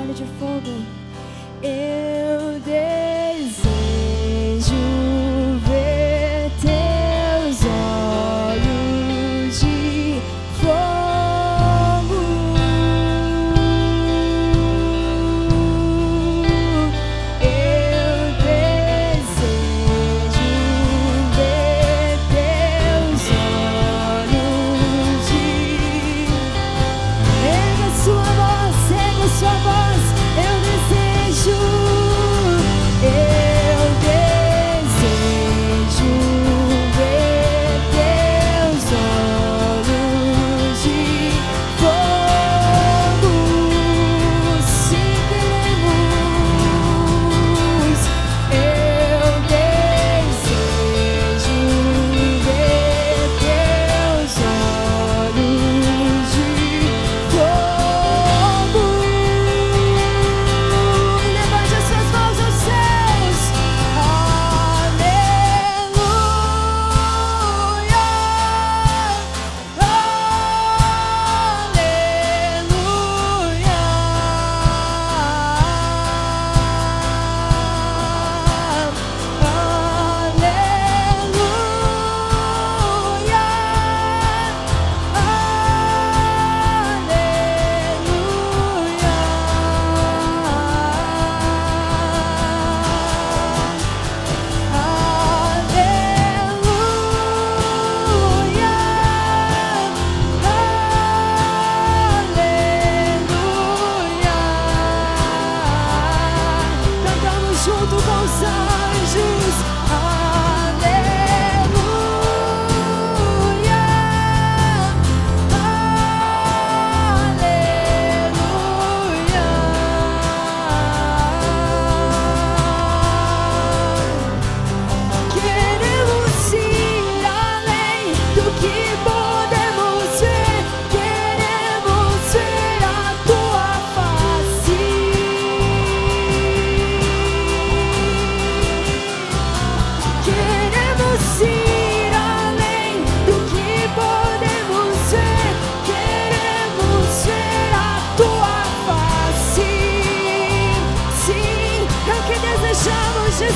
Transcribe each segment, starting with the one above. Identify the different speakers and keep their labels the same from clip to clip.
Speaker 1: olho de fogo. Eu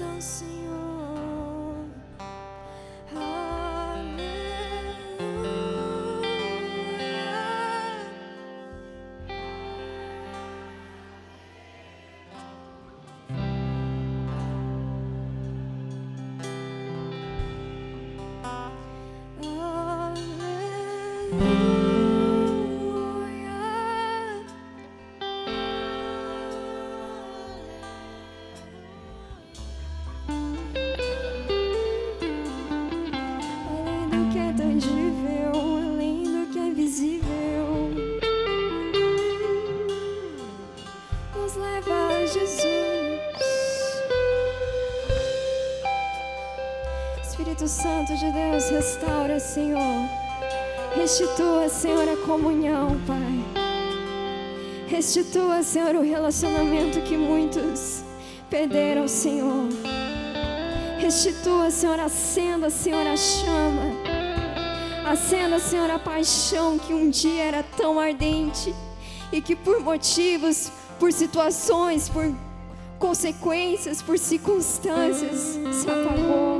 Speaker 1: coração, Senhor. Santo de Deus, restaura, Senhor. Restitua, Senhor, a comunhão, Pai. Restitua, Senhor, o relacionamento que muitos perderam, Senhor. Restitua, Senhor, acenda, Senhor, a chama. Acenda, Senhor, a paixão que um dia era tão ardente e que por motivos, por situações, por consequências, por circunstâncias se apagou.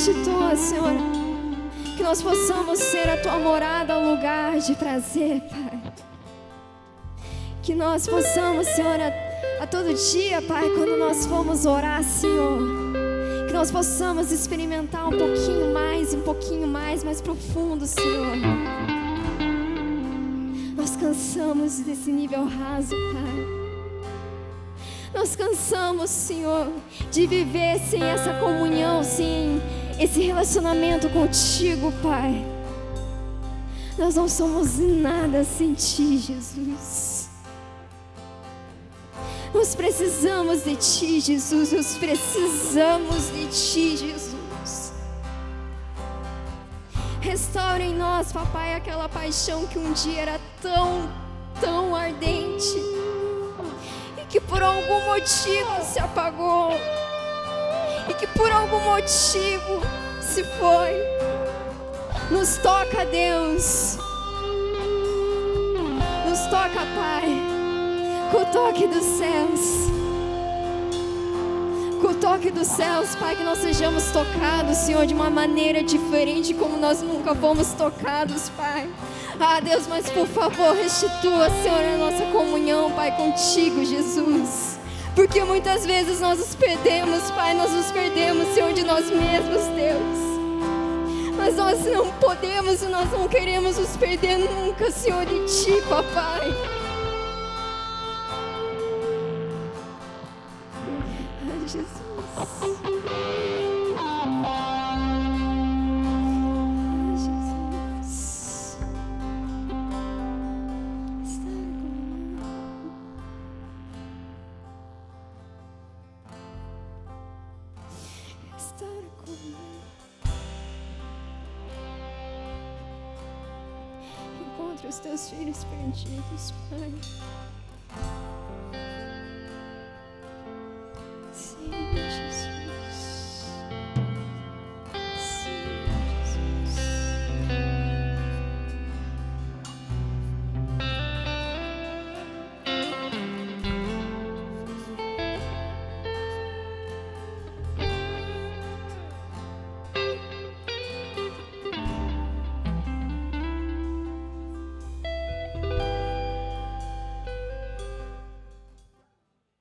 Speaker 1: Restitua, Senhor, que nós possamos ser a tua morada, lugar de prazer, Pai. Que nós possamos, Senhor, a, a todo dia, Pai, quando nós formos orar, Senhor, que nós possamos experimentar um pouquinho mais, um pouquinho mais, mais profundo, Senhor. Nós cansamos desse nível raso, Pai. Nós cansamos, Senhor, de viver sem essa comunhão, sem esse relacionamento contigo, Pai. Nós não somos nada sem Ti, Jesus. Nós precisamos de Ti, Jesus. Nós precisamos de Ti, Jesus. Restaura em nós, papai, aquela paixão que um dia era tão, tão ardente e que por algum motivo se apagou e que por algum motivo se foi. Nos toca, Deus. Nos toca, Pai, com o toque dos céus. Com o toque dos céus, Pai, que nós sejamos tocados, Senhor, de uma maneira diferente, como nós nunca fomos tocados, Pai. Ah, Deus, mas por favor, restitua, Senhor, a nossa comunhão, Pai, contigo, Jesus. Porque muitas vezes nós nos perdemos, Pai, nós nos perdemos, Senhor, de nós mesmos, Deus. Mas nós não podemos e nós não queremos nos perder nunca, Senhor, de Ti, papai. Encontre os teus filhos perdidos, Pai.